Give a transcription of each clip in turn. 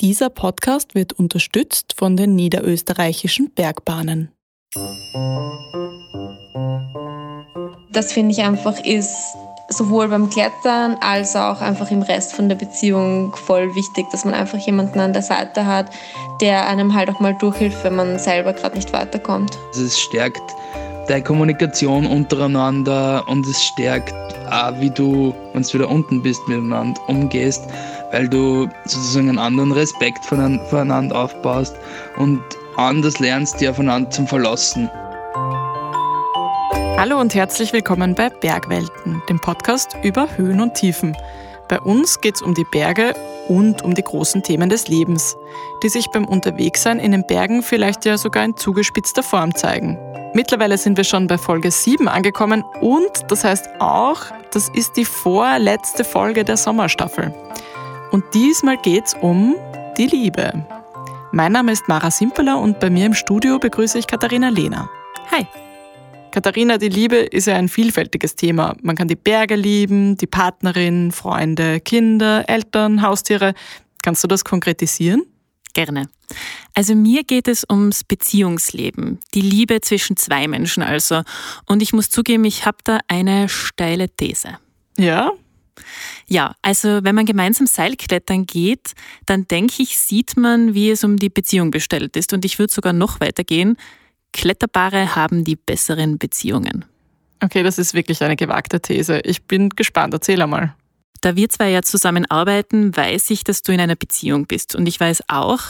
Dieser Podcast wird unterstützt von den niederösterreichischen Bergbahnen. Das finde ich einfach ist sowohl beim Klettern als auch einfach im Rest von der Beziehung voll wichtig, dass man einfach jemanden an der Seite hat, der einem halt auch mal durchhilft, wenn man selber gerade nicht weiterkommt. Es stärkt deine Kommunikation untereinander und es stärkt auch, wie du, wenn du wieder unten bist, miteinander umgehst, weil du sozusagen einen anderen Respekt voneinander aufbaust und anders lernst, die aufeinander zum Verlassen. Hallo und herzlich willkommen bei Bergwelten, dem Podcast über Höhen und Tiefen. Bei uns geht es um die Berge und um die großen Themen des Lebens, die sich beim Unterwegssein in den Bergen vielleicht ja sogar in zugespitzter Form zeigen. Mittlerweile sind wir schon bei Folge 7 angekommen und das heißt auch, das ist die vorletzte Folge der Sommerstaffel. Und diesmal geht es um die Liebe. Mein Name ist Mara Simpeler und bei mir im Studio begrüße ich Katharina Lehner. Hi! Katharina, die Liebe ist ja ein vielfältiges Thema. Man kann die Berge lieben, die Partnerin, Freunde, Kinder, Eltern, Haustiere. Kannst du das konkretisieren? Gerne. Also mir geht es ums Beziehungsleben, die Liebe zwischen zwei Menschen also. Und ich muss zugeben, ich habe da eine steile These. Ja? Ja, also wenn man gemeinsam Seilklettern geht, dann denke ich, sieht man, wie es um die Beziehung bestellt ist. Und ich würde sogar noch weiter gehen. Kletterpaare haben die besseren Beziehungen. Okay, das ist wirklich eine gewagte These. Ich bin gespannt. Erzähl einmal. Da wir zwei ja zusammenarbeiten, weiß ich, dass du in einer Beziehung bist. Und ich weiß auch,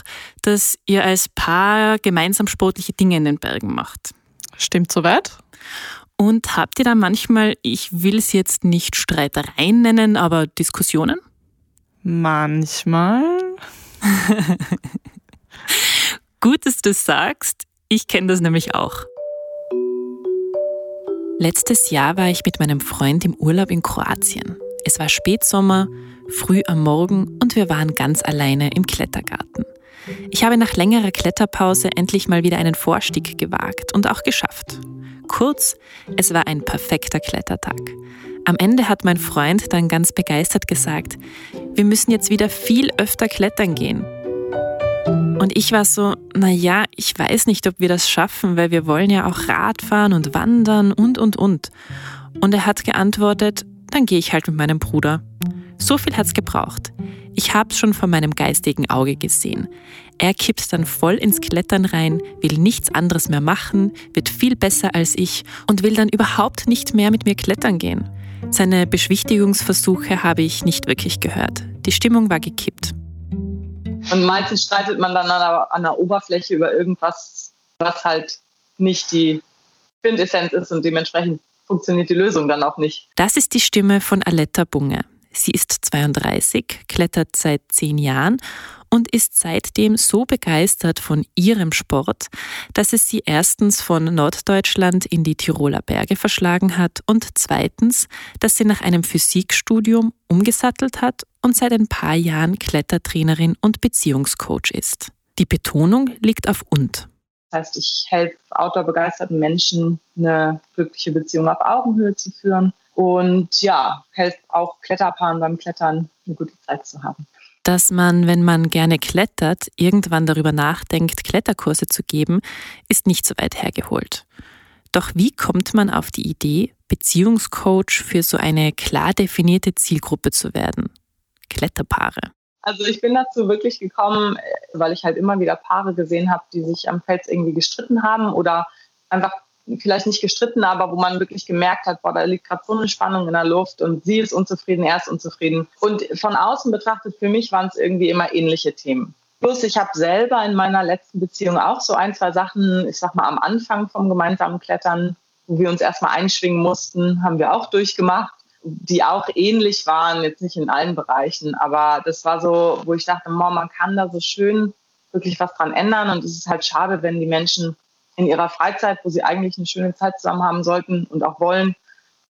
dass ihr als Paar gemeinsam sportliche Dinge in den Bergen macht. Stimmt soweit? Und habt ihr da manchmal, ich will es jetzt nicht Streitereien nennen, aber Diskussionen? Manchmal. Gut, dass du das sagst. Ich kenne das nämlich auch. Letztes Jahr war ich mit meinem Freund im Urlaub in Kroatien. Es war Spätsommer, früh am Morgen und wir waren ganz alleine im Klettergarten. Ich habe nach längerer Kletterpause endlich mal wieder einen Vorstieg gewagt und auch geschafft. Kurz, es war ein perfekter Klettertag. Am Ende hat mein Freund dann ganz begeistert gesagt, wir müssen jetzt wieder viel öfter klettern gehen. Und ich war so, naja, ich weiß nicht, ob wir das schaffen, weil wir wollen ja auch Radfahren und wandern und, und, und. Und er hat geantwortet, dann gehe ich halt mit meinem Bruder. So viel hat's gebraucht. Ich hab's schon von meinem geistigen Auge gesehen. Er kippt dann voll ins Klettern rein, will nichts anderes mehr machen, wird viel besser als ich und will dann überhaupt nicht mehr mit mir klettern gehen. Seine Beschwichtigungsversuche habe ich nicht wirklich gehört. Die Stimmung war gekippt. Und meistens streitet man dann an der, an der Oberfläche über irgendwas, was halt nicht die Quintessenz ist und dementsprechend funktioniert die Lösung dann auch nicht. Das ist die Stimme von Aletta Bunge. Sie ist 32, klettert seit zehn Jahren und ist seitdem so begeistert von ihrem Sport, dass es sie erstens von Norddeutschland in die Tiroler Berge verschlagen hat und zweitens, dass sie nach einem Physikstudium umgesattelt hat und seit ein paar Jahren Klettertrainerin und Beziehungscoach ist. Die Betonung liegt auf und. Das heißt, ich helfe outdoor-begeisterten Menschen, eine glückliche Beziehung auf Augenhöhe zu führen und ja, helfe auch Kletterpaaren beim Klettern eine gute Zeit zu haben dass man, wenn man gerne klettert, irgendwann darüber nachdenkt, Kletterkurse zu geben, ist nicht so weit hergeholt. Doch wie kommt man auf die Idee, Beziehungscoach für so eine klar definierte Zielgruppe zu werden? Kletterpaare. Also ich bin dazu wirklich gekommen, weil ich halt immer wieder Paare gesehen habe, die sich am Fels irgendwie gestritten haben oder einfach vielleicht nicht gestritten, aber wo man wirklich gemerkt hat, boah, da liegt gerade so eine Spannung in der Luft und sie ist unzufrieden, er ist unzufrieden. Und von außen betrachtet, für mich waren es irgendwie immer ähnliche Themen. Plus, ich habe selber in meiner letzten Beziehung auch so ein, zwei Sachen, ich sag mal, am Anfang vom gemeinsamen Klettern, wo wir uns erstmal einschwingen mussten, haben wir auch durchgemacht, die auch ähnlich waren, jetzt nicht in allen Bereichen, aber das war so, wo ich dachte, man kann da so schön wirklich was dran ändern und es ist halt schade, wenn die Menschen in ihrer Freizeit, wo sie eigentlich eine schöne Zeit zusammen haben sollten und auch wollen,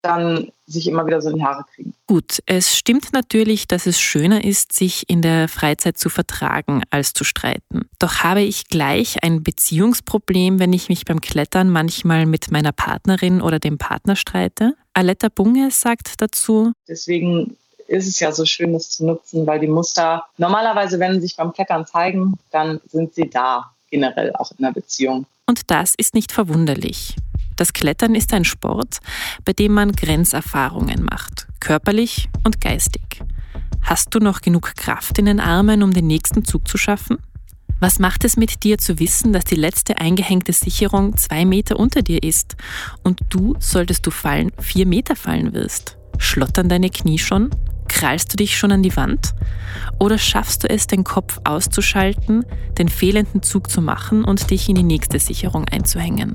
dann sich immer wieder so in die Haare kriegen. Gut, es stimmt natürlich, dass es schöner ist, sich in der Freizeit zu vertragen, als zu streiten. Doch habe ich gleich ein Beziehungsproblem, wenn ich mich beim Klettern manchmal mit meiner Partnerin oder dem Partner streite? Aletta Bunge sagt dazu. Deswegen ist es ja so schön, das zu nutzen, weil die Muster normalerweise, wenn sie sich beim Klettern zeigen, dann sind sie da, generell auch in der Beziehung. Und das ist nicht verwunderlich. Das Klettern ist ein Sport, bei dem man Grenzerfahrungen macht, körperlich und geistig. Hast du noch genug Kraft in den Armen, um den nächsten Zug zu schaffen? Was macht es mit dir zu wissen, dass die letzte eingehängte Sicherung zwei Meter unter dir ist und du, solltest du fallen, vier Meter fallen wirst? Schlottern deine Knie schon? Krallst du dich schon an die Wand? Oder schaffst du es, den Kopf auszuschalten, den fehlenden Zug zu machen und dich in die nächste Sicherung einzuhängen?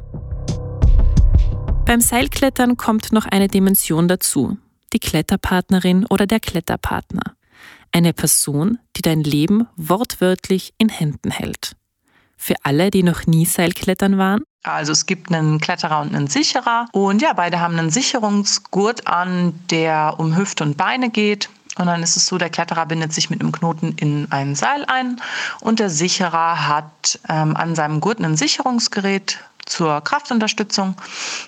Beim Seilklettern kommt noch eine Dimension dazu, die Kletterpartnerin oder der Kletterpartner. Eine Person, die dein Leben wortwörtlich in Händen hält. Für alle, die noch nie Seilklettern waren? Also es gibt einen Kletterer und einen Sicherer. Und ja, beide haben einen Sicherungsgurt an, der um Hüfte und Beine geht. Und dann ist es so, der Kletterer bindet sich mit einem Knoten in ein Seil ein und der Sicherer hat ähm, an seinem Gurt ein Sicherungsgerät zur Kraftunterstützung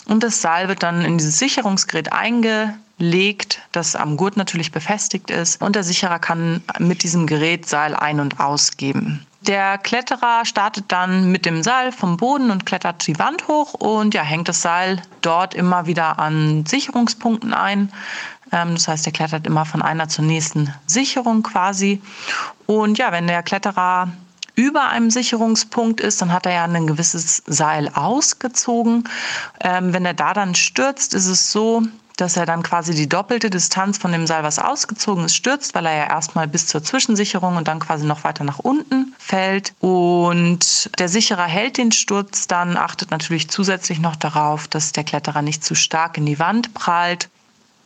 und das Seil wird dann in dieses Sicherungsgerät einge legt, das am Gurt natürlich befestigt ist und der Sicherer kann mit diesem Gerät Seil ein- und ausgeben. Der Kletterer startet dann mit dem Seil vom Boden und klettert die Wand hoch und ja, hängt das Seil dort immer wieder an Sicherungspunkten ein. Ähm, das heißt, er klettert immer von einer zur nächsten Sicherung quasi. Und ja, wenn der Kletterer über einem Sicherungspunkt ist, dann hat er ja ein gewisses Seil ausgezogen. Ähm, wenn er da dann stürzt, ist es so, dass er dann quasi die doppelte Distanz von dem Seil, was ausgezogen ist, stürzt, weil er ja erstmal bis zur Zwischensicherung und dann quasi noch weiter nach unten fällt. Und der Sicherer hält den Sturz dann, achtet natürlich zusätzlich noch darauf, dass der Kletterer nicht zu stark in die Wand prallt.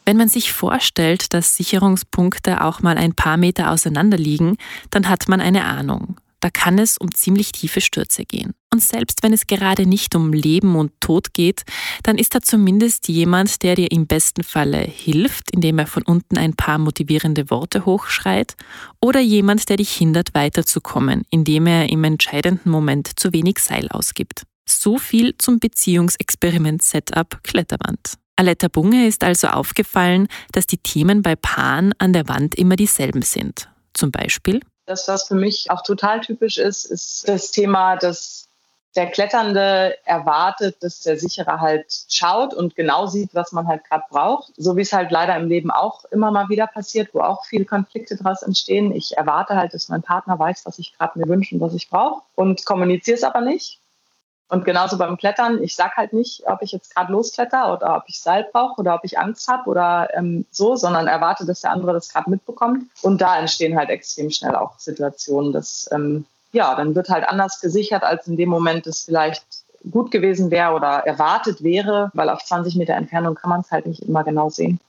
Wenn man sich vorstellt, dass Sicherungspunkte auch mal ein paar Meter auseinander liegen, dann hat man eine Ahnung da kann es um ziemlich tiefe Stürze gehen. Und selbst wenn es gerade nicht um Leben und Tod geht, dann ist da zumindest jemand, der dir im besten Falle hilft, indem er von unten ein paar motivierende Worte hochschreit, oder jemand, der dich hindert, weiterzukommen, indem er im entscheidenden Moment zu wenig Seil ausgibt. So viel zum Beziehungsexperiment Setup Kletterwand. Aletta Bunge ist also aufgefallen, dass die Themen bei Paaren an der Wand immer dieselben sind. Zum Beispiel das, was für mich auch total typisch ist, ist das Thema, dass der Kletternde erwartet, dass der Sicherer halt schaut und genau sieht, was man halt gerade braucht. So wie es halt leider im Leben auch immer mal wieder passiert, wo auch viele Konflikte daraus entstehen. Ich erwarte halt, dass mein Partner weiß, was ich gerade mir wünsche und was ich brauche und kommuniziere es aber nicht. Und genauso beim Klettern, ich sag halt nicht, ob ich jetzt gerade loskletter oder ob ich Seil brauche oder ob ich Angst habe oder ähm, so, sondern erwarte, dass der andere das gerade mitbekommt. Und da entstehen halt extrem schnell auch Situationen, dass ähm, ja, dann wird halt anders gesichert, als in dem Moment es vielleicht gut gewesen wäre oder erwartet wäre, weil auf 20 Meter Entfernung kann man es halt nicht immer genau sehen.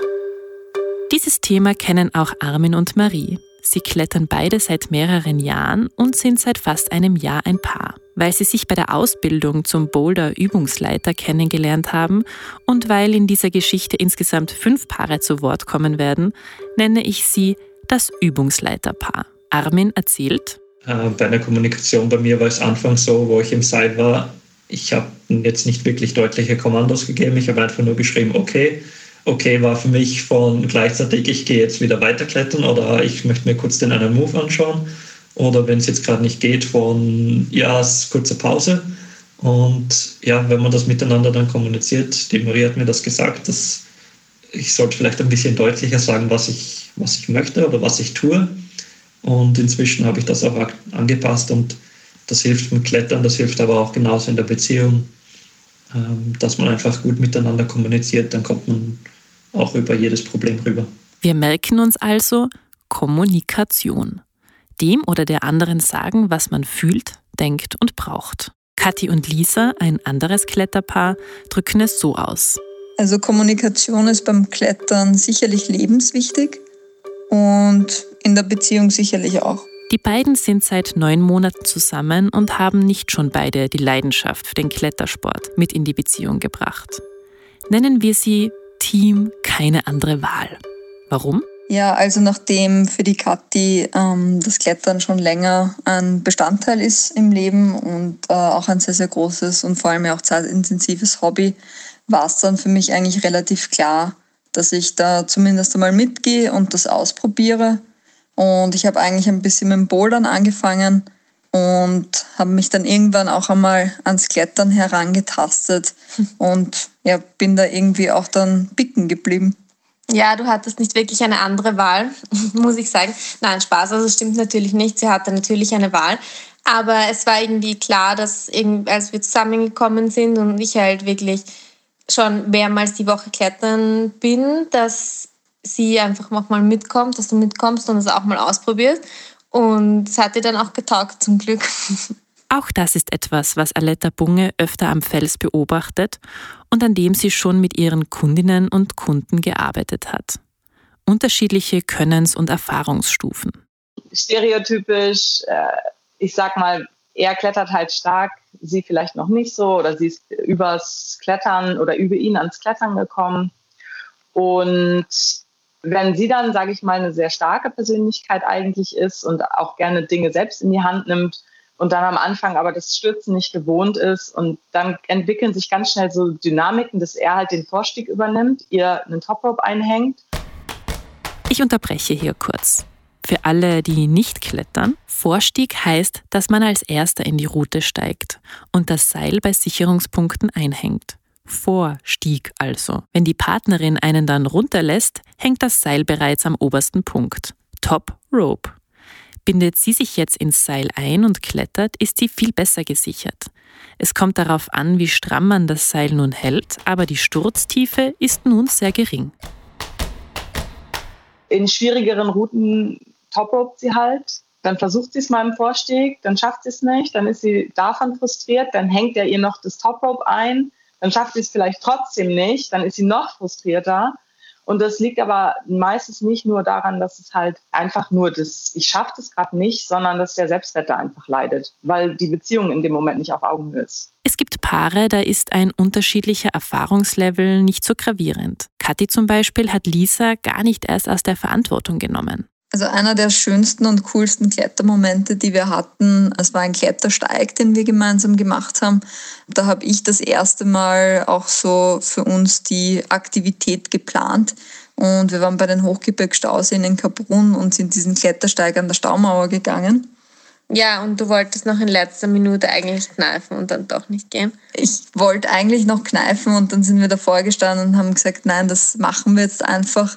Dieses Thema kennen auch Armin und Marie. Sie klettern beide seit mehreren Jahren und sind seit fast einem Jahr ein Paar, weil sie sich bei der Ausbildung zum Boulder-Übungsleiter kennengelernt haben und weil in dieser Geschichte insgesamt fünf Paare zu Wort kommen werden, nenne ich sie das Übungsleiterpaar. Armin erzählt. Äh, bei der Kommunikation bei mir war es anfangs so, wo ich im Seil war, ich habe jetzt nicht wirklich deutliche Kommandos gegeben, ich habe einfach nur geschrieben, okay, okay war für mich von gleichzeitig, ich gehe jetzt wieder weiterklettern oder ich möchte mir kurz den einen Move anschauen. Oder wenn es jetzt gerade nicht geht, von ja, kurze Pause. Und ja, wenn man das miteinander dann kommuniziert, die Marie hat mir das gesagt, dass ich sollte vielleicht ein bisschen deutlicher sagen, was ich, was ich möchte oder was ich tue. Und inzwischen habe ich das auch angepasst und das hilft mit Klettern, das hilft aber auch genauso in der Beziehung, ähm, dass man einfach gut miteinander kommuniziert, dann kommt man auch über jedes Problem rüber. Wir merken uns also Kommunikation. Dem oder der anderen sagen, was man fühlt, denkt und braucht. Kathi und Lisa, ein anderes Kletterpaar, drücken es so aus. Also Kommunikation ist beim Klettern sicherlich lebenswichtig und in der Beziehung sicherlich auch. Die beiden sind seit neun Monaten zusammen und haben nicht schon beide die Leidenschaft für den Klettersport mit in die Beziehung gebracht. Nennen wir sie Team keine andere Wahl. Warum? Ja, also nachdem für die Kathi ähm, das Klettern schon länger ein Bestandteil ist im Leben und äh, auch ein sehr, sehr großes und vor allem auch zeitintensives Hobby, war es dann für mich eigentlich relativ klar, dass ich da zumindest einmal mitgehe und das ausprobiere. Und ich habe eigentlich ein bisschen mit dem Bouldern angefangen und habe mich dann irgendwann auch einmal ans Klettern herangetastet und ja, bin da irgendwie auch dann picken geblieben. Ja, du hattest nicht wirklich eine andere Wahl, muss ich sagen. Nein, Spaß, also stimmt natürlich nicht. Sie hatte natürlich eine Wahl. Aber es war irgendwie klar, dass als wir zusammengekommen sind und ich halt wirklich schon mehrmals die Woche klettern bin, dass sie einfach mal mitkommt, dass du mitkommst und es auch mal ausprobierst. Und es hat dir dann auch getaugt, zum Glück. Auch das ist etwas, was Aletta Bunge öfter am Fels beobachtet und an dem sie schon mit ihren Kundinnen und Kunden gearbeitet hat. Unterschiedliche Könnens- und Erfahrungsstufen. Stereotypisch, äh, ich sag mal, er klettert halt stark, sie vielleicht noch nicht so oder sie ist übers Klettern oder über ihn ans Klettern gekommen. Und wenn sie dann, sage ich mal, eine sehr starke Persönlichkeit eigentlich ist und auch gerne Dinge selbst in die Hand nimmt und dann am Anfang aber das Stürzen nicht gewohnt ist und dann entwickeln sich ganz schnell so Dynamiken, dass er halt den Vorstieg übernimmt, ihr einen Toprope einhängt. Ich unterbreche hier kurz. Für alle, die nicht klettern, Vorstieg heißt, dass man als Erster in die Route steigt und das Seil bei Sicherungspunkten einhängt. Vorstieg also. Wenn die Partnerin einen dann runterlässt, hängt das Seil bereits am obersten Punkt. Top Rope. Bindet sie sich jetzt ins Seil ein und klettert, ist sie viel besser gesichert. Es kommt darauf an, wie stramm man das Seil nun hält, aber die Sturztiefe ist nun sehr gering. In schwierigeren Routen topropt sie halt. Dann versucht sie es mal im Vorstieg, dann schafft sie es nicht, dann ist sie davon frustriert, dann hängt er ihr noch das Toprope ein, dann schafft sie es vielleicht trotzdem nicht, dann ist sie noch frustrierter. Und das liegt aber meistens nicht nur daran, dass es halt einfach nur das, ich schaffe das gerade nicht, sondern dass der Selbstwert da einfach leidet, weil die Beziehung in dem Moment nicht auf Augenhöhe ist. Es gibt Paare, da ist ein unterschiedlicher Erfahrungslevel nicht so gravierend. Kathi zum Beispiel hat Lisa gar nicht erst aus der Verantwortung genommen. Also einer der schönsten und coolsten Klettermomente, die wir hatten, es war ein Klettersteig, den wir gemeinsam gemacht haben. Da habe ich das erste Mal auch so für uns die Aktivität geplant. Und wir waren bei den Hochgebirgsstauseen in Kaprun und sind diesen Klettersteig an der Staumauer gegangen. Ja, und du wolltest noch in letzter Minute eigentlich kneifen und dann doch nicht gehen. Ich wollte eigentlich noch kneifen und dann sind wir davor gestanden und haben gesagt, nein, das machen wir jetzt einfach.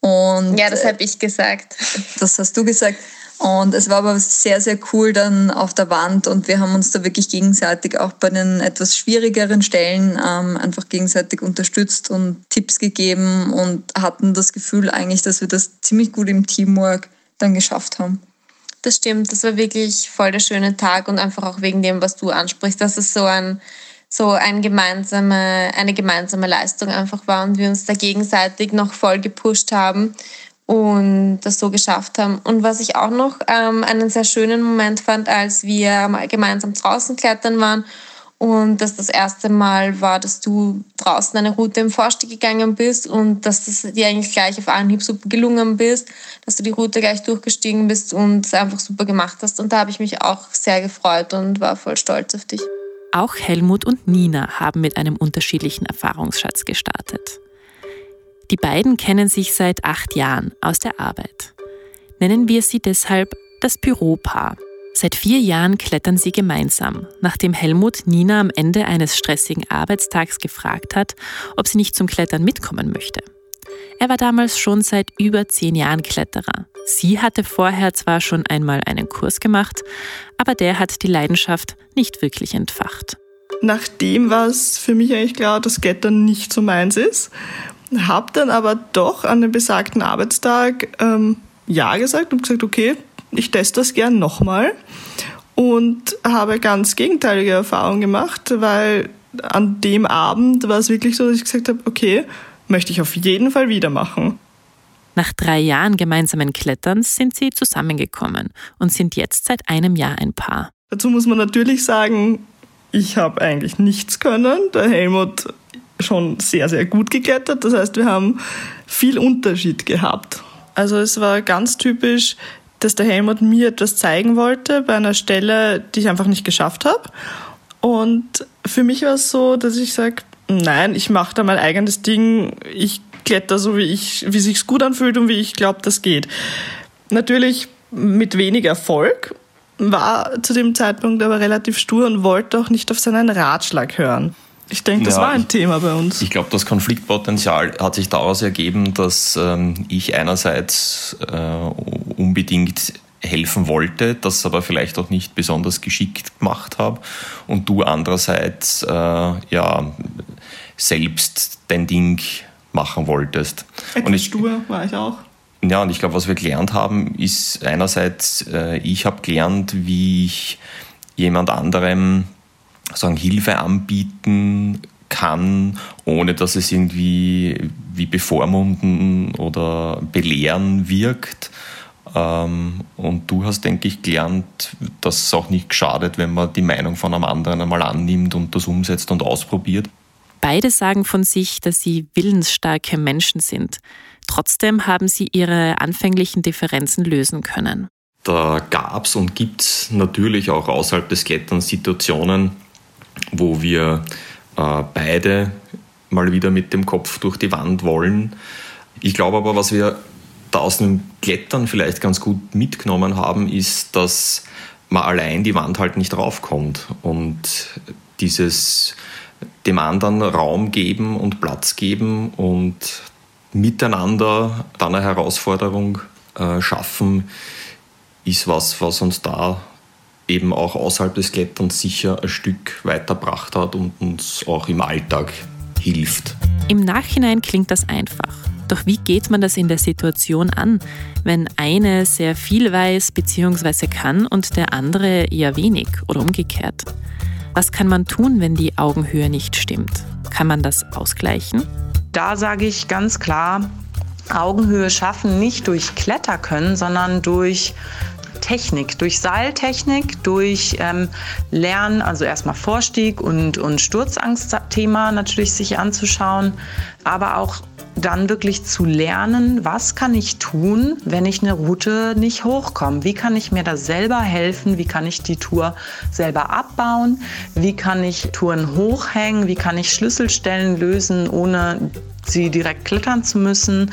Und ja, das habe ich gesagt. Das hast du gesagt. Und es war aber sehr, sehr cool dann auf der Wand und wir haben uns da wirklich gegenseitig auch bei den etwas schwierigeren Stellen ähm, einfach gegenseitig unterstützt und Tipps gegeben und hatten das Gefühl eigentlich, dass wir das ziemlich gut im Teamwork dann geschafft haben. Das stimmt, das war wirklich voll der schöne Tag und einfach auch wegen dem, was du ansprichst, dass es so ein so ein gemeinsame, eine gemeinsame Leistung einfach war und wir uns da gegenseitig noch voll gepusht haben und das so geschafft haben. Und was ich auch noch ähm, einen sehr schönen Moment fand, als wir gemeinsam draußen klettern waren und das das erste Mal war, dass du draußen eine Route im Vorstieg gegangen bist und dass das dir eigentlich gleich auf Anhieb super gelungen bist, dass du die Route gleich durchgestiegen bist und es einfach super gemacht hast. Und da habe ich mich auch sehr gefreut und war voll stolz auf dich. Auch Helmut und Nina haben mit einem unterschiedlichen Erfahrungsschatz gestartet. Die beiden kennen sich seit acht Jahren aus der Arbeit. Nennen wir sie deshalb das Büropaar. Seit vier Jahren klettern sie gemeinsam, nachdem Helmut Nina am Ende eines stressigen Arbeitstags gefragt hat, ob sie nicht zum Klettern mitkommen möchte. Er war damals schon seit über zehn Jahren Kletterer. Sie hatte vorher zwar schon einmal einen Kurs gemacht, aber der hat die Leidenschaft nicht wirklich entfacht. Nachdem war es für mich eigentlich klar, dass Klettern nicht so meins ist. Hab dann aber doch an dem besagten Arbeitstag ähm, Ja gesagt und gesagt, okay, ich teste das gern nochmal. Und habe ganz gegenteilige Erfahrungen gemacht, weil an dem Abend war es wirklich so, dass ich gesagt habe, okay, möchte ich auf jeden Fall wieder machen. Nach drei Jahren gemeinsamen Kletterns sind sie zusammengekommen und sind jetzt seit einem Jahr ein Paar. Dazu muss man natürlich sagen, ich habe eigentlich nichts können. Der Helmut schon sehr, sehr gut geklettert. Das heißt, wir haben viel Unterschied gehabt. Also es war ganz typisch, dass der Helmut mir etwas zeigen wollte bei einer Stelle, die ich einfach nicht geschafft habe. Und für mich war es so, dass ich sage, nein, ich mache da mein eigenes Ding. Ich kletter so wie ich, wie sich's gut anfühlt und wie ich glaube, das geht. Natürlich mit wenig Erfolg, war zu dem Zeitpunkt aber relativ stur und wollte auch nicht auf seinen Ratschlag hören. Ich denke, das ja, war ein Thema bei uns. Ich glaube, das Konfliktpotenzial hat sich daraus ergeben, dass ähm, ich einerseits äh, unbedingt helfen wollte, das aber vielleicht auch nicht besonders geschickt gemacht habe und du andererseits äh, ja selbst dein Ding machen wolltest. Etwas und ich, stur war ich auch. Ja, und ich glaube, was wir gelernt haben, ist einerseits, äh, ich habe gelernt, wie ich jemand anderem sagen, Hilfe anbieten kann, ohne dass es irgendwie wie bevormunden oder belehren wirkt. Ähm, und du hast, denke ich, gelernt, dass es auch nicht schadet, wenn man die Meinung von einem anderen einmal annimmt und das umsetzt und ausprobiert. Beide sagen von sich, dass sie willensstarke Menschen sind. Trotzdem haben sie ihre anfänglichen Differenzen lösen können. Da gab es und gibt es natürlich auch außerhalb des Kletterns Situationen, wo wir äh, beide mal wieder mit dem Kopf durch die Wand wollen. Ich glaube aber, was wir da aus dem Klettern vielleicht ganz gut mitgenommen haben, ist, dass man allein die Wand halt nicht raufkommt. Und dieses dem anderen Raum geben und Platz geben und miteinander dann eine Herausforderung äh, schaffen, ist was, was uns da eben auch außerhalb des Kletterns sicher ein Stück weitergebracht hat und uns auch im Alltag hilft. Im Nachhinein klingt das einfach. Doch wie geht man das in der Situation an, wenn eine sehr viel weiß bzw. kann und der andere eher wenig oder umgekehrt? Was kann man tun, wenn die Augenhöhe nicht stimmt? Kann man das ausgleichen? Da sage ich ganz klar, Augenhöhe schaffen nicht durch Kletterkönnen, sondern durch Technik, durch Seiltechnik, durch ähm, Lernen, also erstmal Vorstieg und, und Sturzangstthema natürlich sich anzuschauen, aber auch dann wirklich zu lernen, was kann ich tun, wenn ich eine Route nicht hochkomme? Wie kann ich mir da selber helfen? Wie kann ich die Tour selber abbauen? Wie kann ich Touren hochhängen? Wie kann ich Schlüsselstellen lösen, ohne sie direkt klettern zu müssen.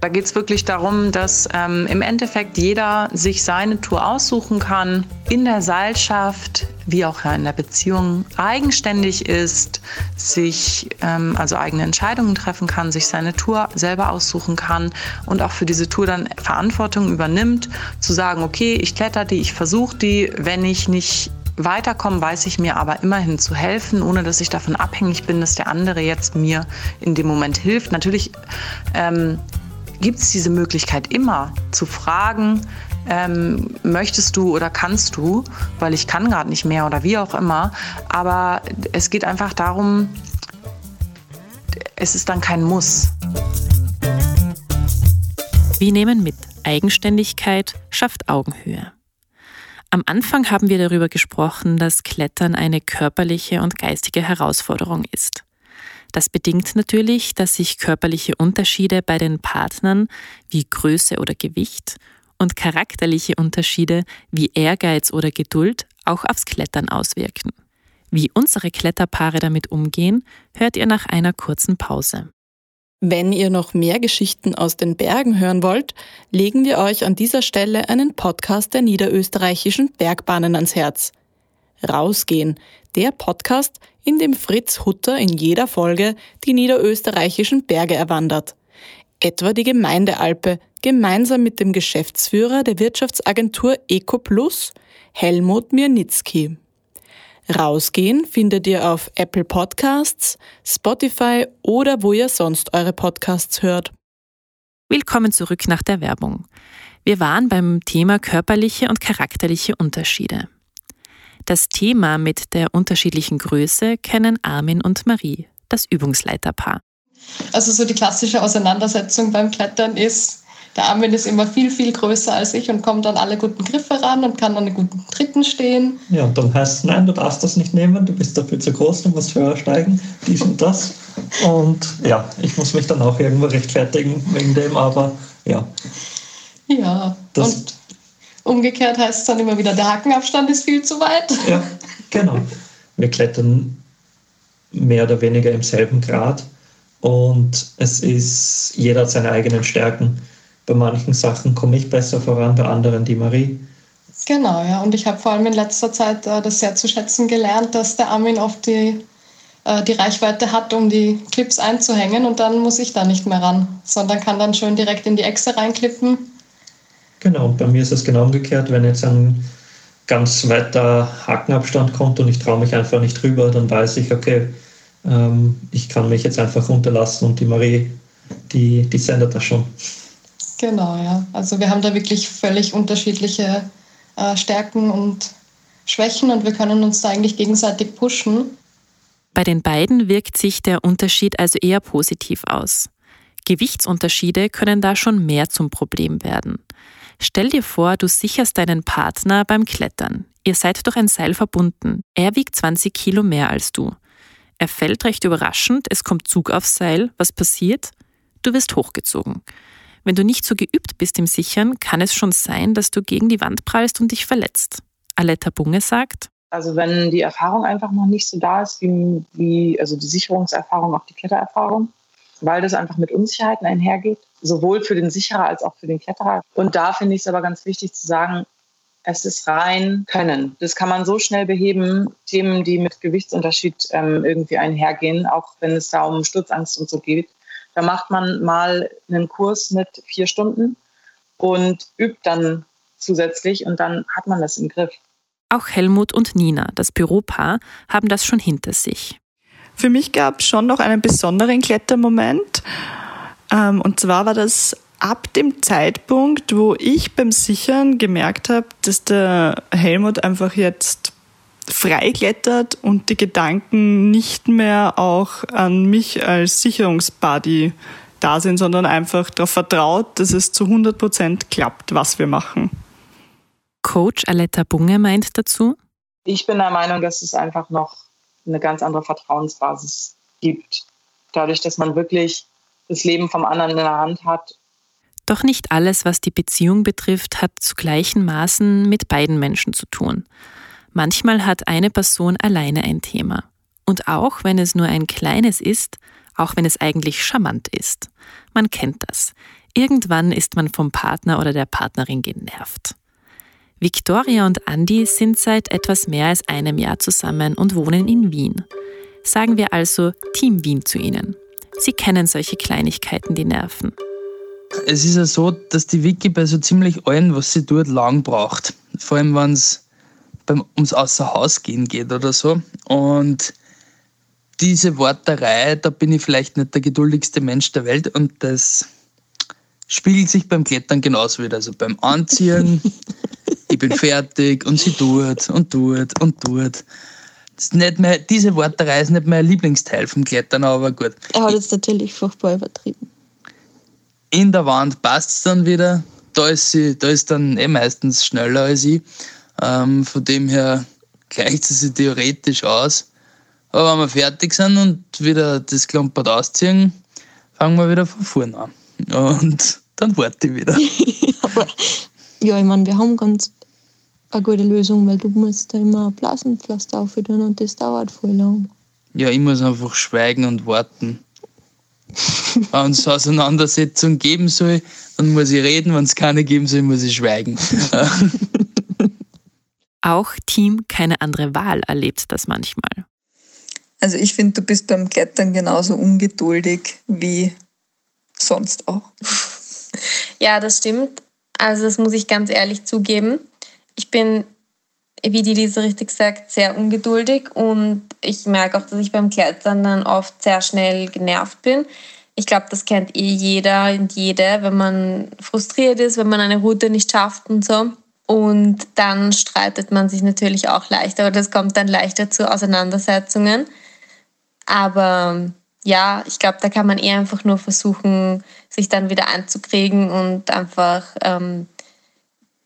Da geht es wirklich darum, dass ähm, im Endeffekt jeder sich seine Tour aussuchen kann, in der Seilschaft wie auch in der Beziehung eigenständig ist, sich ähm, also eigene Entscheidungen treffen kann, sich seine Tour selber aussuchen kann und auch für diese Tour dann Verantwortung übernimmt, zu sagen, okay, ich kletter die, ich versuche die, wenn ich nicht weiterkommen, weiß ich mir aber immerhin zu helfen, ohne dass ich davon abhängig bin, dass der andere jetzt mir in dem Moment hilft. Natürlich ähm, gibt es diese Möglichkeit immer zu fragen, ähm, möchtest du oder kannst du, weil ich kann gerade nicht mehr oder wie auch immer. Aber es geht einfach darum, es ist dann kein Muss. Wir nehmen mit, Eigenständigkeit schafft Augenhöhe. Am Anfang haben wir darüber gesprochen, dass Klettern eine körperliche und geistige Herausforderung ist. Das bedingt natürlich, dass sich körperliche Unterschiede bei den Partnern wie Größe oder Gewicht und charakterliche Unterschiede wie Ehrgeiz oder Geduld auch aufs Klettern auswirken. Wie unsere Kletterpaare damit umgehen, hört ihr nach einer kurzen Pause. Wenn ihr noch mehr Geschichten aus den Bergen hören wollt, legen wir euch an dieser Stelle einen Podcast der niederösterreichischen Bergbahnen ans Herz. Rausgehen, der Podcast, in dem Fritz Hutter in jeder Folge die niederösterreichischen Berge erwandert. Etwa die Gemeindealpe, gemeinsam mit dem Geschäftsführer der Wirtschaftsagentur EcoPlus, Helmut Mirnitzki. Rausgehen findet ihr auf Apple Podcasts, Spotify oder wo ihr sonst eure Podcasts hört. Willkommen zurück nach der Werbung. Wir waren beim Thema körperliche und charakterliche Unterschiede. Das Thema mit der unterschiedlichen Größe kennen Armin und Marie, das Übungsleiterpaar. Also so die klassische Auseinandersetzung beim Klettern ist, der Armin ist immer viel, viel größer als ich und kommt an alle guten Griffe ran und kann an den guten Tritten stehen. Ja, und dann heißt es, nein, du darfst das nicht nehmen, du bist dafür zu groß, du musst höher steigen, dies und das. Und ja, ich muss mich dann auch irgendwo rechtfertigen wegen dem, aber ja. Ja, das und umgekehrt heißt es dann immer wieder, der Hackenabstand ist viel zu weit. Ja, genau. Wir klettern mehr oder weniger im selben Grad und es ist, jeder hat seine eigenen Stärken. Bei manchen Sachen komme ich besser voran, bei anderen die Marie. Genau, ja. Und ich habe vor allem in letzter Zeit äh, das sehr zu schätzen gelernt, dass der Armin oft die, äh, die Reichweite hat, um die Clips einzuhängen und dann muss ich da nicht mehr ran, sondern kann dann schön direkt in die Echse reinklippen. Genau, bei mir ist es genau umgekehrt. Wenn jetzt ein ganz weiter Hakenabstand kommt und ich traue mich einfach nicht drüber, dann weiß ich, okay, ähm, ich kann mich jetzt einfach runterlassen und die Marie, die, die sendet das schon. Genau, ja. Also wir haben da wirklich völlig unterschiedliche äh, Stärken und Schwächen und wir können uns da eigentlich gegenseitig pushen. Bei den beiden wirkt sich der Unterschied also eher positiv aus. Gewichtsunterschiede können da schon mehr zum Problem werden. Stell dir vor, du sicherst deinen Partner beim Klettern. Ihr seid durch ein Seil verbunden. Er wiegt 20 Kilo mehr als du. Er fällt recht überraschend, es kommt Zug aufs Seil. Was passiert? Du wirst hochgezogen. Wenn du nicht so geübt bist im Sichern, kann es schon sein, dass du gegen die Wand prallst und dich verletzt. Aletta Bunge sagt, also wenn die Erfahrung einfach noch nicht so da ist, wie, wie also die Sicherungserfahrung, auch die Klettererfahrung, weil das einfach mit Unsicherheiten einhergeht, sowohl für den Sicherer als auch für den Kletterer. Und da finde ich es aber ganz wichtig zu sagen, es ist rein Können. Das kann man so schnell beheben, Themen, die mit Gewichtsunterschied ähm, irgendwie einhergehen, auch wenn es da um Sturzangst und so geht. Da macht man mal einen Kurs mit vier Stunden und übt dann zusätzlich und dann hat man das im Griff. Auch Helmut und Nina, das Büropaar, haben das schon hinter sich. Für mich gab es schon noch einen besonderen Klettermoment. Ähm, und zwar war das ab dem Zeitpunkt, wo ich beim Sichern gemerkt habe, dass der Helmut einfach jetzt freiklettert und die Gedanken nicht mehr auch an mich als Sicherungsbuddy da sind, sondern einfach darauf vertraut, dass es zu 100 Prozent klappt, was wir machen. Coach Aletta Bunge meint dazu? Ich bin der Meinung, dass es einfach noch eine ganz andere Vertrauensbasis gibt. Dadurch, dass man wirklich das Leben vom anderen in der Hand hat. Doch nicht alles, was die Beziehung betrifft, hat zu gleichen Maßen mit beiden Menschen zu tun. Manchmal hat eine Person alleine ein Thema. Und auch wenn es nur ein kleines ist, auch wenn es eigentlich charmant ist. Man kennt das. Irgendwann ist man vom Partner oder der Partnerin genervt. Victoria und Andy sind seit etwas mehr als einem Jahr zusammen und wohnen in Wien. Sagen wir also Team Wien zu ihnen. Sie kennen solche Kleinigkeiten, die nerven. Es ist ja so, dass die Vicky bei so ziemlich allen, was sie tut, lang braucht. Vor allem, wenn es ums Außerhausgehen geht oder so. Und diese Worterei, da bin ich vielleicht nicht der geduldigste Mensch der Welt und das spiegelt sich beim Klettern genauso wieder. Also beim Anziehen, ich bin fertig und sie tut und tut und tut. Das ist nicht mehr, diese Worterei ist nicht mein Lieblingsteil vom Klettern, aber gut. Er hat jetzt natürlich furchtbar übertrieben. In der Wand passt es dann wieder. Da ist sie, da ist dann eh meistens schneller als ich. Ähm, von dem her gleicht sie sich theoretisch aus. Aber wenn wir fertig sind und wieder das Klumpert ausziehen, fangen wir wieder von vorne an. Und dann warte ich wieder. Ja, ich meine, wir haben ganz eine gute Lösung, weil du musst da immer Blasenpflaster aufhören und das dauert voll lang. Ja, ich muss einfach schweigen und warten. wenn es Auseinandersetzung geben soll, dann muss ich reden. Wenn es keine geben soll, muss ich schweigen. Auch Team Keine andere Wahl erlebt das manchmal. Also ich finde, du bist beim Klettern genauso ungeduldig wie sonst auch. Ja, das stimmt. Also das muss ich ganz ehrlich zugeben. Ich bin, wie die Lisa richtig sagt, sehr ungeduldig und ich merke auch, dass ich beim Klettern dann oft sehr schnell genervt bin. Ich glaube, das kennt eh jeder und jede, wenn man frustriert ist, wenn man eine Route nicht schafft und so. Und dann streitet man sich natürlich auch leichter oder es kommt dann leichter zu Auseinandersetzungen. Aber ja, ich glaube, da kann man eher einfach nur versuchen, sich dann wieder einzukriegen und einfach, ähm,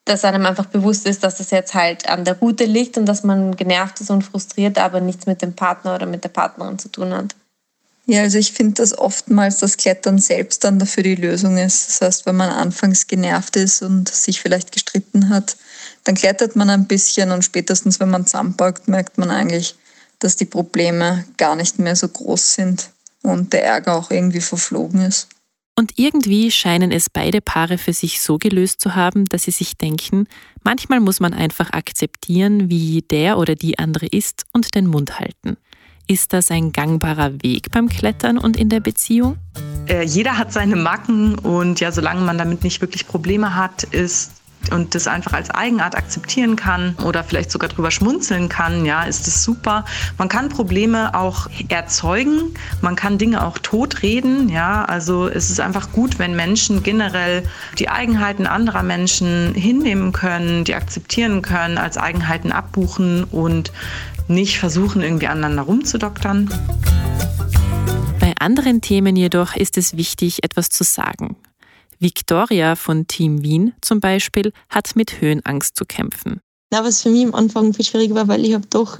dass einem einfach bewusst ist, dass das jetzt halt an der Route liegt und dass man genervt ist und frustriert, aber nichts mit dem Partner oder mit der Partnerin zu tun hat. Ja, also ich finde, dass oftmals das Klettern selbst dann dafür die Lösung ist. Das heißt, wenn man anfangs genervt ist und sich vielleicht gestritten hat, dann klettert man ein bisschen und spätestens, wenn man zusammenpackt, merkt man eigentlich, dass die Probleme gar nicht mehr so groß sind. und der Ärger auch irgendwie verflogen ist. Und irgendwie scheinen es beide Paare für sich so gelöst zu haben, dass sie sich denken, manchmal muss man einfach akzeptieren, wie der oder die andere ist und den Mund halten. Ist das ein gangbarer Weg beim Klettern und in der Beziehung? Äh, jeder hat seine Macken und ja, solange man damit nicht wirklich Probleme hat, ist und das einfach als Eigenart akzeptieren kann oder vielleicht sogar drüber schmunzeln kann, ja, ist das super. Man kann Probleme auch erzeugen, man kann Dinge auch totreden, ja, also es ist einfach gut, wenn Menschen generell die Eigenheiten anderer Menschen hinnehmen können, die akzeptieren können, als Eigenheiten abbuchen und nicht versuchen, irgendwie aneinander rumzudoktern. Bei anderen Themen jedoch ist es wichtig, etwas zu sagen. Victoria von Team Wien zum Beispiel hat mit Höhenangst zu kämpfen. Na, was für mich am Anfang viel schwierig war, weil ich habe doch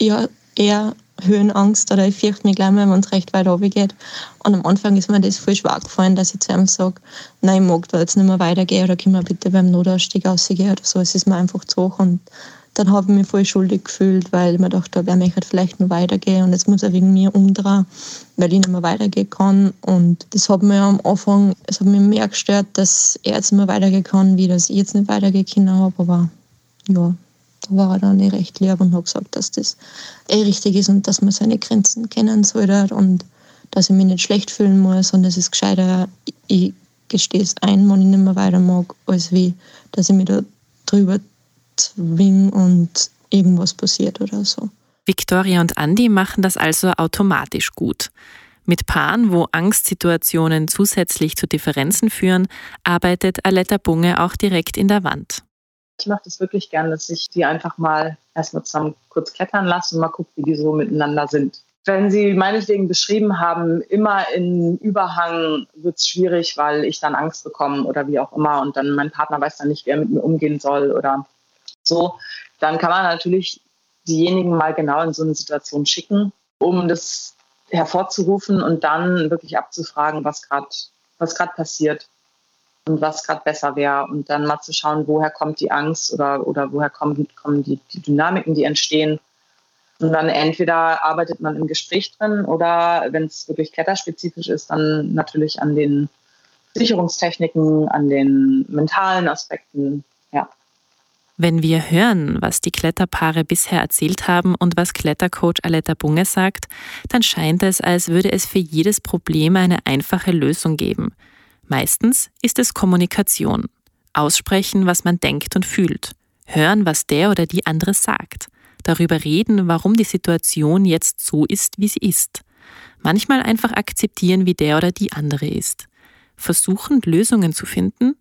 ja, eher Höhenangst oder ich fürchte mich gleich, wenn es recht weit runter geht. Und am Anfang ist mir das voll schwer gefallen, dass ich zu ihm sage, nein, ich mag da jetzt nicht mehr weitergehen oder können wir bitte beim Notausstieg rausgehen oder so. Es ist mir einfach zu hoch und dann habe ich mich voll schuldig gefühlt, weil ich mir dachte, wer möchte vielleicht noch weitergehen und jetzt muss er wegen mir umdrehen, weil ich nicht mehr weitergehen kann. Und das hat mir am Anfang, es hat mich mehr gestört, dass er jetzt nicht mehr weitergehen kann, wie dass ich jetzt nicht weitergehen habe. Aber ja, da war er dann eh recht lieb und hat gesagt, dass das eh richtig ist und dass man seine Grenzen kennen sollte und dass ich mich nicht schlecht fühlen muss und es ist gescheiter, ich gestehe es ein, wenn ich nicht mehr weiter mag, als wie, dass ich mich da drüber zwing und irgendwas passiert oder so. Victoria und Andy machen das also automatisch gut. Mit Paaren, wo Angstsituationen zusätzlich zu Differenzen führen, arbeitet Aletta Bunge auch direkt in der Wand. Ich mache das wirklich gern, dass ich die einfach mal erstmal zusammen kurz klettern lasse und mal gucke, wie die so miteinander sind. Wenn Sie meinetwegen beschrieben haben, immer in Überhang wird es schwierig, weil ich dann Angst bekomme oder wie auch immer und dann mein Partner weiß dann nicht, wer mit mir umgehen soll oder so, dann kann man natürlich diejenigen mal genau in so eine Situation schicken, um das hervorzurufen und dann wirklich abzufragen, was gerade was gerade passiert und was gerade besser wäre und dann mal zu schauen, woher kommt die Angst oder, oder woher kommen, kommen die, die Dynamiken, die entstehen. Und dann entweder arbeitet man im Gespräch drin oder wenn es wirklich kletterspezifisch ist, dann natürlich an den Sicherungstechniken, an den mentalen Aspekten. Ja. Wenn wir hören, was die Kletterpaare bisher erzählt haben und was Klettercoach Aletta Bunge sagt, dann scheint es, als würde es für jedes Problem eine einfache Lösung geben. Meistens ist es Kommunikation. Aussprechen, was man denkt und fühlt. Hören, was der oder die andere sagt. Darüber reden, warum die Situation jetzt so ist, wie sie ist. Manchmal einfach akzeptieren, wie der oder die andere ist. Versuchen, Lösungen zu finden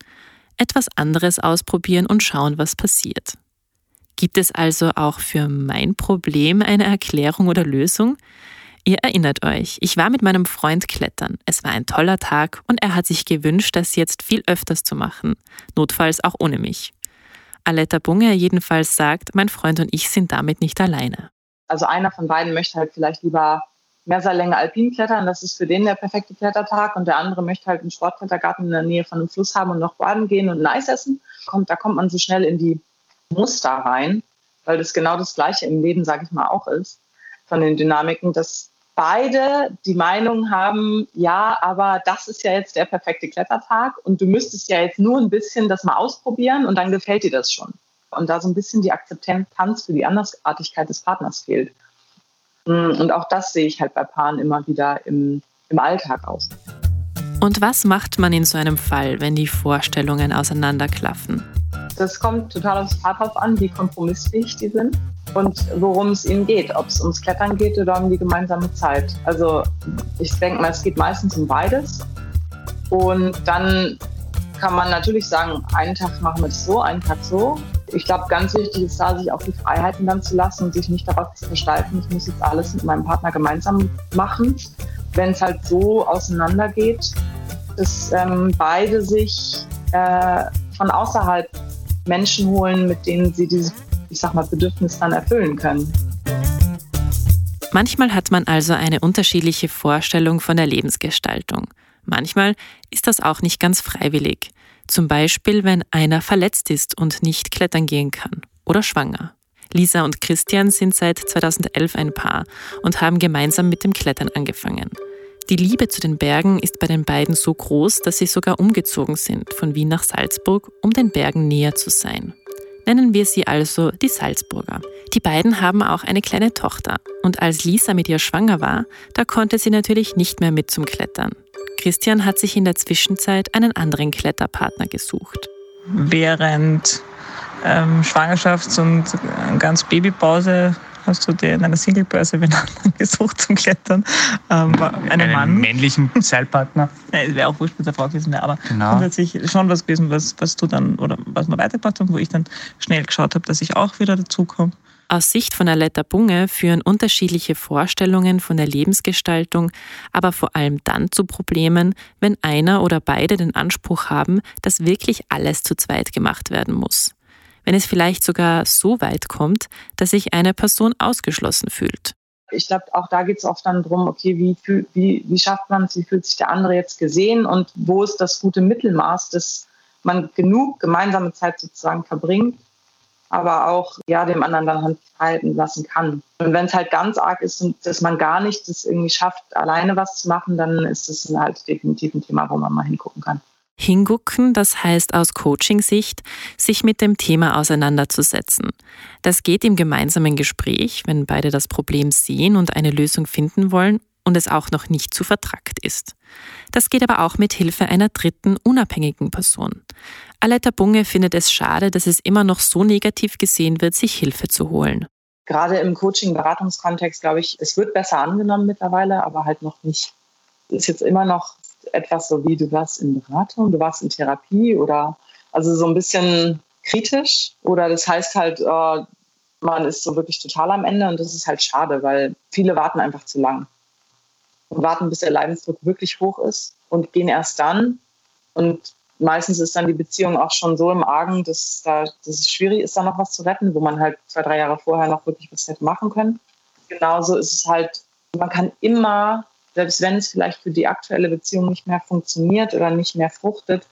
etwas anderes ausprobieren und schauen, was passiert. Gibt es also auch für mein Problem eine Erklärung oder Lösung? Ihr erinnert euch, ich war mit meinem Freund klettern. Es war ein toller Tag und er hat sich gewünscht, das jetzt viel öfters zu machen, notfalls auch ohne mich. Aletta Bunge jedenfalls sagt, mein Freund und ich sind damit nicht alleine. Also einer von beiden möchte halt vielleicht lieber Mehrseillänge alpin klettern. Das ist für den der perfekte Klettertag. Und der andere möchte halt einen Sportklettergarten in der Nähe von einem Fluss haben und noch baden gehen und ein Eis essen. Kommt, da kommt man so schnell in die Muster rein, weil das genau das Gleiche im Leben, sage ich mal, auch ist, von den Dynamiken, dass beide die Meinung haben, ja, aber das ist ja jetzt der perfekte Klettertag und du müsstest ja jetzt nur ein bisschen das mal ausprobieren und dann gefällt dir das schon. Und da so ein bisschen die Akzeptanz für die Andersartigkeit des Partners fehlt. Mm, und auch das sehe ich halt bei Paaren immer wieder im, im Alltag aus. Und was macht man in so einem Fall, wenn die Vorstellungen auseinanderklaffen? Das kommt total aufs Paar drauf an, wie kompromissfähig die sind und worum es ihnen geht, ob es ums Klettern geht oder um die gemeinsame Zeit. Also ich denke mal, es geht meistens um beides. Und dann kann man natürlich sagen, einen Tag machen wir es so, einen Tag so ich glaube, ganz wichtig ist da, sich auch die Freiheiten dann zu lassen und sich nicht darauf zu versteifen, ich muss jetzt alles mit meinem Partner gemeinsam machen. Wenn es halt so auseinandergeht, dass ähm, beide sich äh, von außerhalb Menschen holen, mit denen sie dieses, ich sag mal, Bedürfnis dann erfüllen können. Manchmal hat man also eine unterschiedliche Vorstellung von der Lebensgestaltung. Manchmal ist das auch nicht ganz freiwillig. Zum Beispiel, wenn einer verletzt ist und nicht klettern gehen kann oder schwanger. Lisa und Christian sind seit 2011 ein Paar und haben gemeinsam mit dem Klettern angefangen. Die Liebe zu den Bergen ist bei den beiden so groß, dass sie sogar umgezogen sind von Wien nach Salzburg, um den Bergen näher zu sein. Nennen wir sie also die Salzburger. Die beiden haben auch eine kleine Tochter. Und als Lisa mit ihr schwanger war, da konnte sie natürlich nicht mehr mit zum Klettern. Christian hat sich in der Zwischenzeit einen anderen Kletterpartner gesucht. Während ähm, Schwangerschafts- und ganz Babypause hast du dir in einer Singlebörse benannt gesucht zum Klettern. Ähm, einen, einen Mann. männlichen Seilpartner. ja, es wäre auch wurscht mit der Frau gewesen, aber genau. grundsätzlich schon was gewesen, was, was du dann, oder was wir weitergebracht haben, wo ich dann schnell geschaut habe, dass ich auch wieder dazukomme. Aus Sicht von Aletta Bunge führen unterschiedliche Vorstellungen von der Lebensgestaltung aber vor allem dann zu Problemen, wenn einer oder beide den Anspruch haben, dass wirklich alles zu zweit gemacht werden muss wenn es vielleicht sogar so weit kommt, dass sich eine Person ausgeschlossen fühlt. Ich glaube, auch da geht es oft dann darum, okay, wie, wie, wie schafft man es, wie fühlt sich der andere jetzt gesehen und wo ist das gute Mittelmaß, dass man genug gemeinsame Zeit sozusagen verbringt, aber auch ja dem anderen dann Hand halten lassen kann. Und wenn es halt ganz arg ist und dass man gar nicht das irgendwie schafft, alleine was zu machen, dann ist das halt definitiv ein Thema, wo man mal hingucken kann. Hingucken, das heißt aus Coaching-Sicht, sich mit dem Thema auseinanderzusetzen. Das geht im gemeinsamen Gespräch, wenn beide das Problem sehen und eine Lösung finden wollen und es auch noch nicht zu vertrackt ist. Das geht aber auch mit Hilfe einer dritten, unabhängigen Person. Aletta Bunge findet es schade, dass es immer noch so negativ gesehen wird, sich Hilfe zu holen. Gerade im Coaching-Beratungskontext, glaube ich, es wird besser angenommen mittlerweile, aber halt noch nicht. Ist jetzt immer noch etwas so wie, du warst in Beratung, du warst in Therapie oder also so ein bisschen kritisch oder das heißt halt, äh, man ist so wirklich total am Ende und das ist halt schade, weil viele warten einfach zu lang und warten, bis der Leidensdruck wirklich hoch ist und gehen erst dann und meistens ist dann die Beziehung auch schon so im Argen, dass, da, dass es schwierig ist, da noch was zu retten, wo man halt zwei, drei Jahre vorher noch wirklich was hätte machen können. Genauso ist es halt, man kann immer selbst wenn es vielleicht für die aktuelle Beziehung nicht mehr funktioniert oder nicht mehr fruchtet,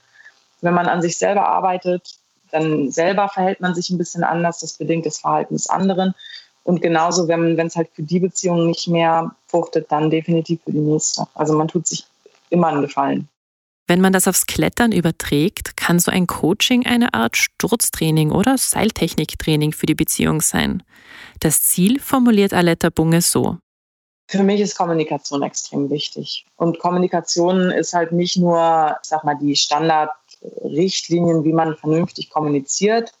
wenn man an sich selber arbeitet, dann selber verhält man sich ein bisschen anders, das bedingt das Verhalten des anderen. Und genauso, wenn es halt für die Beziehung nicht mehr fruchtet, dann definitiv für die nächste. Also man tut sich immer einen Gefallen. Wenn man das aufs Klettern überträgt, kann so ein Coaching eine Art Sturztraining oder Seiltechniktraining für die Beziehung sein. Das Ziel formuliert Aletta Bunge so. Für mich ist Kommunikation extrem wichtig. Und Kommunikation ist halt nicht nur, ich sag mal, die Standardrichtlinien, wie man vernünftig kommuniziert,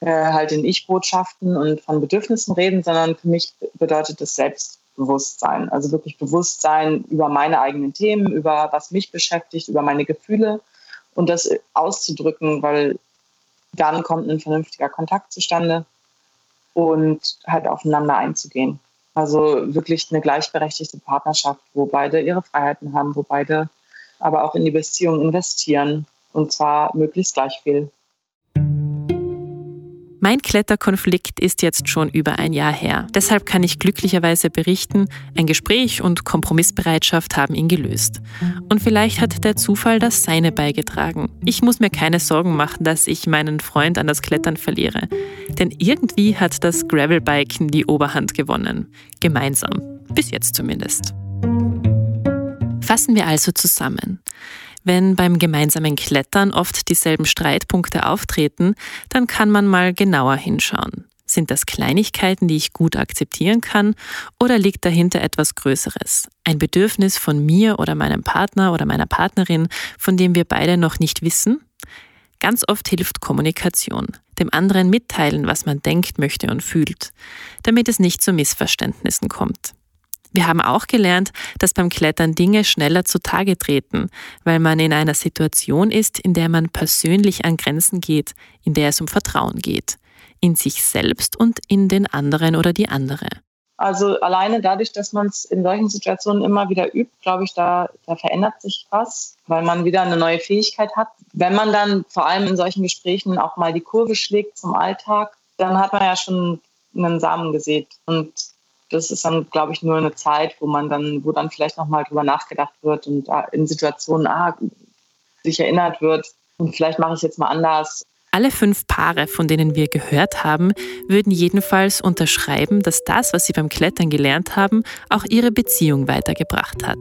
äh, halt in Ich-Botschaften und von Bedürfnissen reden, sondern für mich bedeutet das Selbstbewusstsein. Also wirklich Bewusstsein über meine eigenen Themen, über was mich beschäftigt, über meine Gefühle und das auszudrücken, weil dann kommt ein vernünftiger Kontakt zustande und halt aufeinander einzugehen. Also wirklich eine gleichberechtigte Partnerschaft, wo beide ihre Freiheiten haben, wo beide aber auch in die Beziehung investieren und zwar möglichst gleich viel. Mein Kletterkonflikt ist jetzt schon über ein Jahr her. Deshalb kann ich glücklicherweise berichten, ein Gespräch und Kompromissbereitschaft haben ihn gelöst. Und vielleicht hat der Zufall das Seine beigetragen. Ich muss mir keine Sorgen machen, dass ich meinen Freund an das Klettern verliere. Denn irgendwie hat das Gravelbiken die Oberhand gewonnen. Gemeinsam. Bis jetzt zumindest. Fassen wir also zusammen. Wenn beim gemeinsamen Klettern oft dieselben Streitpunkte auftreten, dann kann man mal genauer hinschauen. Sind das Kleinigkeiten, die ich gut akzeptieren kann, oder liegt dahinter etwas Größeres? Ein Bedürfnis von mir oder meinem Partner oder meiner Partnerin, von dem wir beide noch nicht wissen? Ganz oft hilft Kommunikation, dem anderen mitteilen, was man denkt, möchte und fühlt, damit es nicht zu Missverständnissen kommt. Wir haben auch gelernt, dass beim Klettern Dinge schneller zutage treten, weil man in einer Situation ist, in der man persönlich an Grenzen geht, in der es um Vertrauen geht, in sich selbst und in den anderen oder die andere. Also alleine dadurch, dass man es in solchen Situationen immer wieder übt, glaube ich, da, da verändert sich was, weil man wieder eine neue Fähigkeit hat. Wenn man dann vor allem in solchen Gesprächen auch mal die Kurve schlägt zum Alltag, dann hat man ja schon einen Samen gesät. Und das ist dann, glaube ich, nur eine Zeit, wo man dann, wo dann vielleicht nochmal drüber nachgedacht wird und in Situationen ah, sich erinnert wird. Und vielleicht mache ich es jetzt mal anders. Alle fünf Paare, von denen wir gehört haben, würden jedenfalls unterschreiben, dass das, was sie beim Klettern gelernt haben, auch ihre Beziehung weitergebracht hat.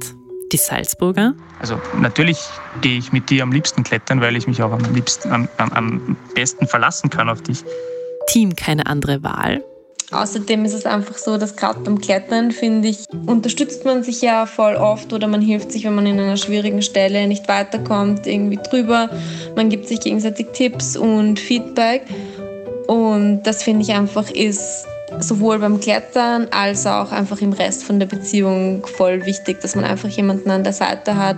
Die Salzburger? Also natürlich gehe ich mit dir am liebsten klettern, weil ich mich auch am liebsten am, am, am besten verlassen kann auf dich. Team keine andere Wahl. Außerdem ist es einfach so, dass gerade beim Klettern, finde ich, unterstützt man sich ja voll oft oder man hilft sich, wenn man in einer schwierigen Stelle nicht weiterkommt, irgendwie drüber. Man gibt sich gegenseitig Tipps und Feedback. Und das finde ich einfach ist sowohl beim Klettern als auch einfach im Rest von der Beziehung voll wichtig, dass man einfach jemanden an der Seite hat,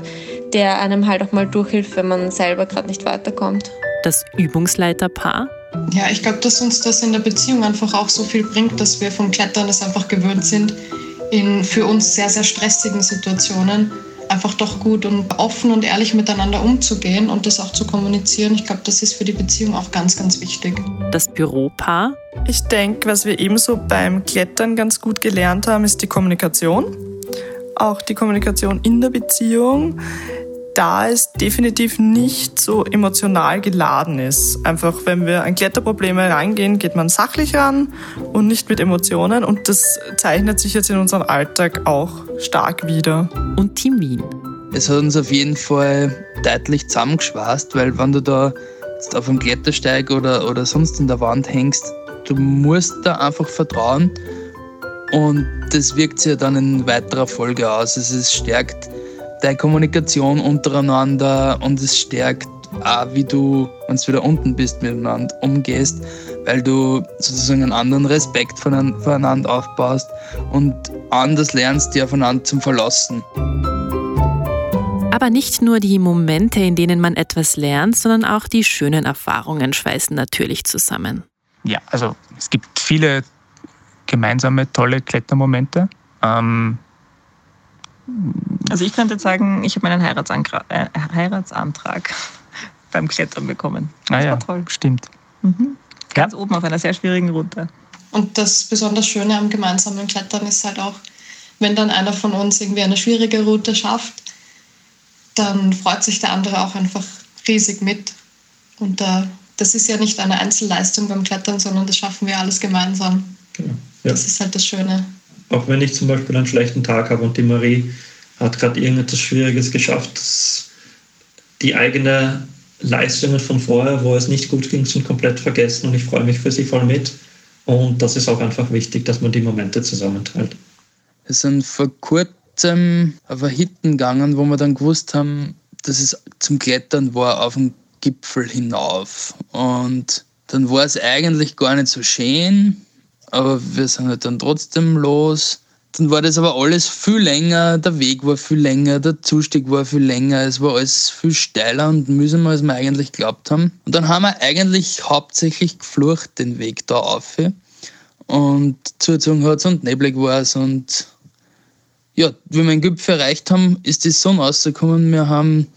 der einem halt auch mal durchhilft, wenn man selber gerade nicht weiterkommt. Das Übungsleiterpaar ja, ich glaube, dass uns das in der Beziehung einfach auch so viel bringt, dass wir vom Klettern es einfach gewöhnt sind, in für uns sehr, sehr stressigen Situationen einfach doch gut und offen und ehrlich miteinander umzugehen und das auch zu kommunizieren. Ich glaube, das ist für die Beziehung auch ganz, ganz wichtig. Das Büropaar? Ich denke, was wir ebenso beim Klettern ganz gut gelernt haben, ist die Kommunikation. Auch die Kommunikation in der Beziehung da es definitiv nicht so emotional geladen ist. Einfach, wenn wir an Kletterprobleme reingehen, geht man sachlich ran und nicht mit Emotionen. Und das zeichnet sich jetzt in unserem Alltag auch stark wieder. Und Team Wien? Es hat uns auf jeden Fall deutlich zusammengeschweißt, weil wenn du da jetzt auf einem Klettersteig oder, oder sonst in der Wand hängst, du musst da einfach vertrauen und das wirkt sich ja dann in weiterer Folge aus. Es stärkt deine Kommunikation untereinander und es stärkt auch, wie du, wenn du wieder unten bist, miteinander umgehst, weil du sozusagen einen anderen Respekt voneinander aufbaust und anders lernst, dir aufeinander zum Verlassen. Aber nicht nur die Momente, in denen man etwas lernt, sondern auch die schönen Erfahrungen schweißen natürlich zusammen. Ja, also es gibt viele gemeinsame tolle Klettermomente. Ähm, also ich könnte sagen, ich habe meinen Heiratsantrag, äh, Heiratsantrag beim Klettern bekommen. Das ah, ja, war toll. Stimmt. Mhm. Ganz ja. oben auf einer sehr schwierigen Route. Und das besonders Schöne am gemeinsamen Klettern ist halt auch, wenn dann einer von uns irgendwie eine schwierige Route schafft, dann freut sich der andere auch einfach riesig mit. Und äh, das ist ja nicht eine Einzelleistung beim Klettern, sondern das schaffen wir alles gemeinsam. Genau. Ja. Das ist halt das Schöne auch wenn ich zum Beispiel einen schlechten Tag habe und die Marie hat gerade irgendetwas Schwieriges geschafft, die eigene Leistungen von vorher, wo es nicht gut ging, sind komplett vergessen und ich freue mich für sie voll mit. Und das ist auch einfach wichtig, dass man die Momente zusammenteilt. Wir sind vor kurzem auf ein Hitten gegangen, wo wir dann gewusst haben, dass es zum Klettern war auf den Gipfel hinauf. Und dann war es eigentlich gar nicht so schön, aber wir sind halt dann trotzdem los. Dann war das aber alles viel länger, der Weg war viel länger, der Zustieg war viel länger, es war alles viel steiler und mühsamer, als wir eigentlich geglaubt haben. Und dann haben wir eigentlich hauptsächlich geflucht den Weg da auf. Und zugezogen hat es und neblig war es und ja, wie wir den Gipfel erreicht haben, ist die Sonne rausgekommen. Wir haben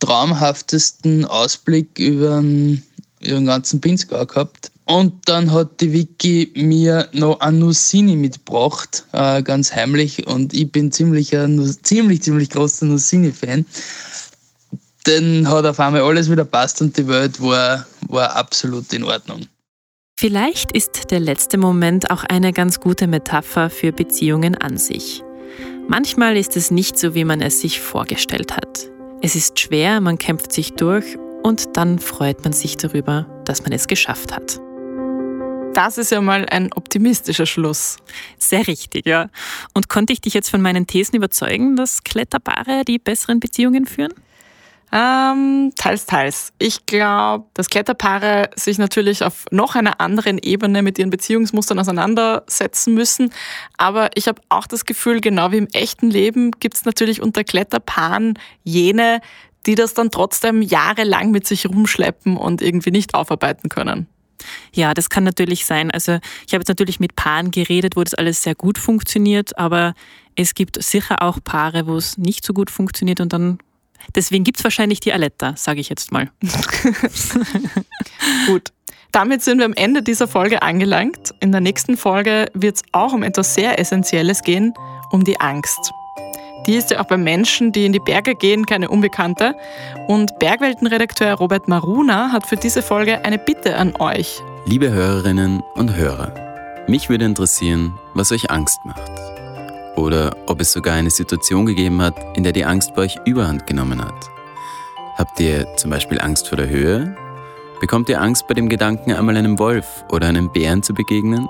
traumhaftesten Ausblick über den, über den ganzen Pinzgau gehabt. Und dann hat die Vicky mir noch ein Nussini mitgebracht, äh, ganz heimlich. Und ich bin ziemlich, ein, ziemlich, ziemlich großer Nussini-Fan. Dann hat auf einmal alles wieder passt und die Welt war, war absolut in Ordnung. Vielleicht ist der letzte Moment auch eine ganz gute Metapher für Beziehungen an sich. Manchmal ist es nicht so, wie man es sich vorgestellt hat. Es ist schwer, man kämpft sich durch und dann freut man sich darüber, dass man es geschafft hat. Das ist ja mal ein optimistischer Schluss. Sehr richtig, ja. Und konnte ich dich jetzt von meinen Thesen überzeugen, dass Kletterpaare die besseren Beziehungen führen? Ähm, teils, teils. Ich glaube, dass Kletterpaare sich natürlich auf noch einer anderen Ebene mit ihren Beziehungsmustern auseinandersetzen müssen. Aber ich habe auch das Gefühl, genau wie im echten Leben gibt es natürlich unter Kletterpaaren jene, die das dann trotzdem jahrelang mit sich rumschleppen und irgendwie nicht aufarbeiten können. Ja, das kann natürlich sein. Also ich habe jetzt natürlich mit Paaren geredet, wo das alles sehr gut funktioniert, aber es gibt sicher auch Paare, wo es nicht so gut funktioniert und dann deswegen gibt es wahrscheinlich die Aletta, sage ich jetzt mal. gut. Damit sind wir am Ende dieser Folge angelangt. In der nächsten Folge wird es auch um etwas sehr Essentielles gehen, um die Angst. Die ist ja auch bei Menschen, die in die Berge gehen, keine Unbekannte. Und Bergweltenredakteur Robert Maruna hat für diese Folge eine Bitte an euch. Liebe Hörerinnen und Hörer, mich würde interessieren, was euch Angst macht. Oder ob es sogar eine Situation gegeben hat, in der die Angst bei euch überhand genommen hat. Habt ihr zum Beispiel Angst vor der Höhe? Bekommt ihr Angst bei dem Gedanken, einmal einem Wolf oder einem Bären zu begegnen?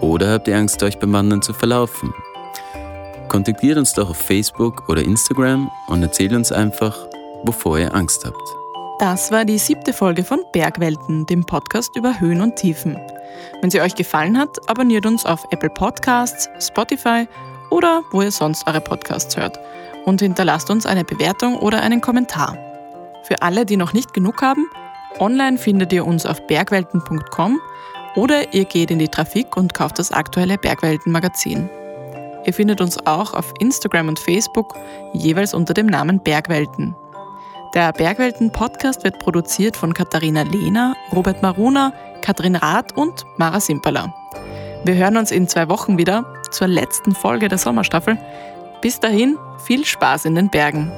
Oder habt ihr Angst, euch beim Wandern zu verlaufen? Kontaktiert uns doch auf Facebook oder Instagram und erzählt uns einfach, wovor ihr Angst habt. Das war die siebte Folge von Bergwelten, dem Podcast über Höhen und Tiefen. Wenn sie euch gefallen hat, abonniert uns auf Apple Podcasts, Spotify oder wo ihr sonst eure Podcasts hört und hinterlasst uns eine Bewertung oder einen Kommentar. Für alle, die noch nicht genug haben, online findet ihr uns auf bergwelten.com oder ihr geht in die Trafik und kauft das aktuelle Bergwelten-Magazin. Ihr findet uns auch auf Instagram und Facebook jeweils unter dem Namen Bergwelten. Der Bergwelten-Podcast wird produziert von Katharina Lehner, Robert Maruna, Katrin Rath und Mara Simpala. Wir hören uns in zwei Wochen wieder zur letzten Folge der Sommerstaffel. Bis dahin viel Spaß in den Bergen.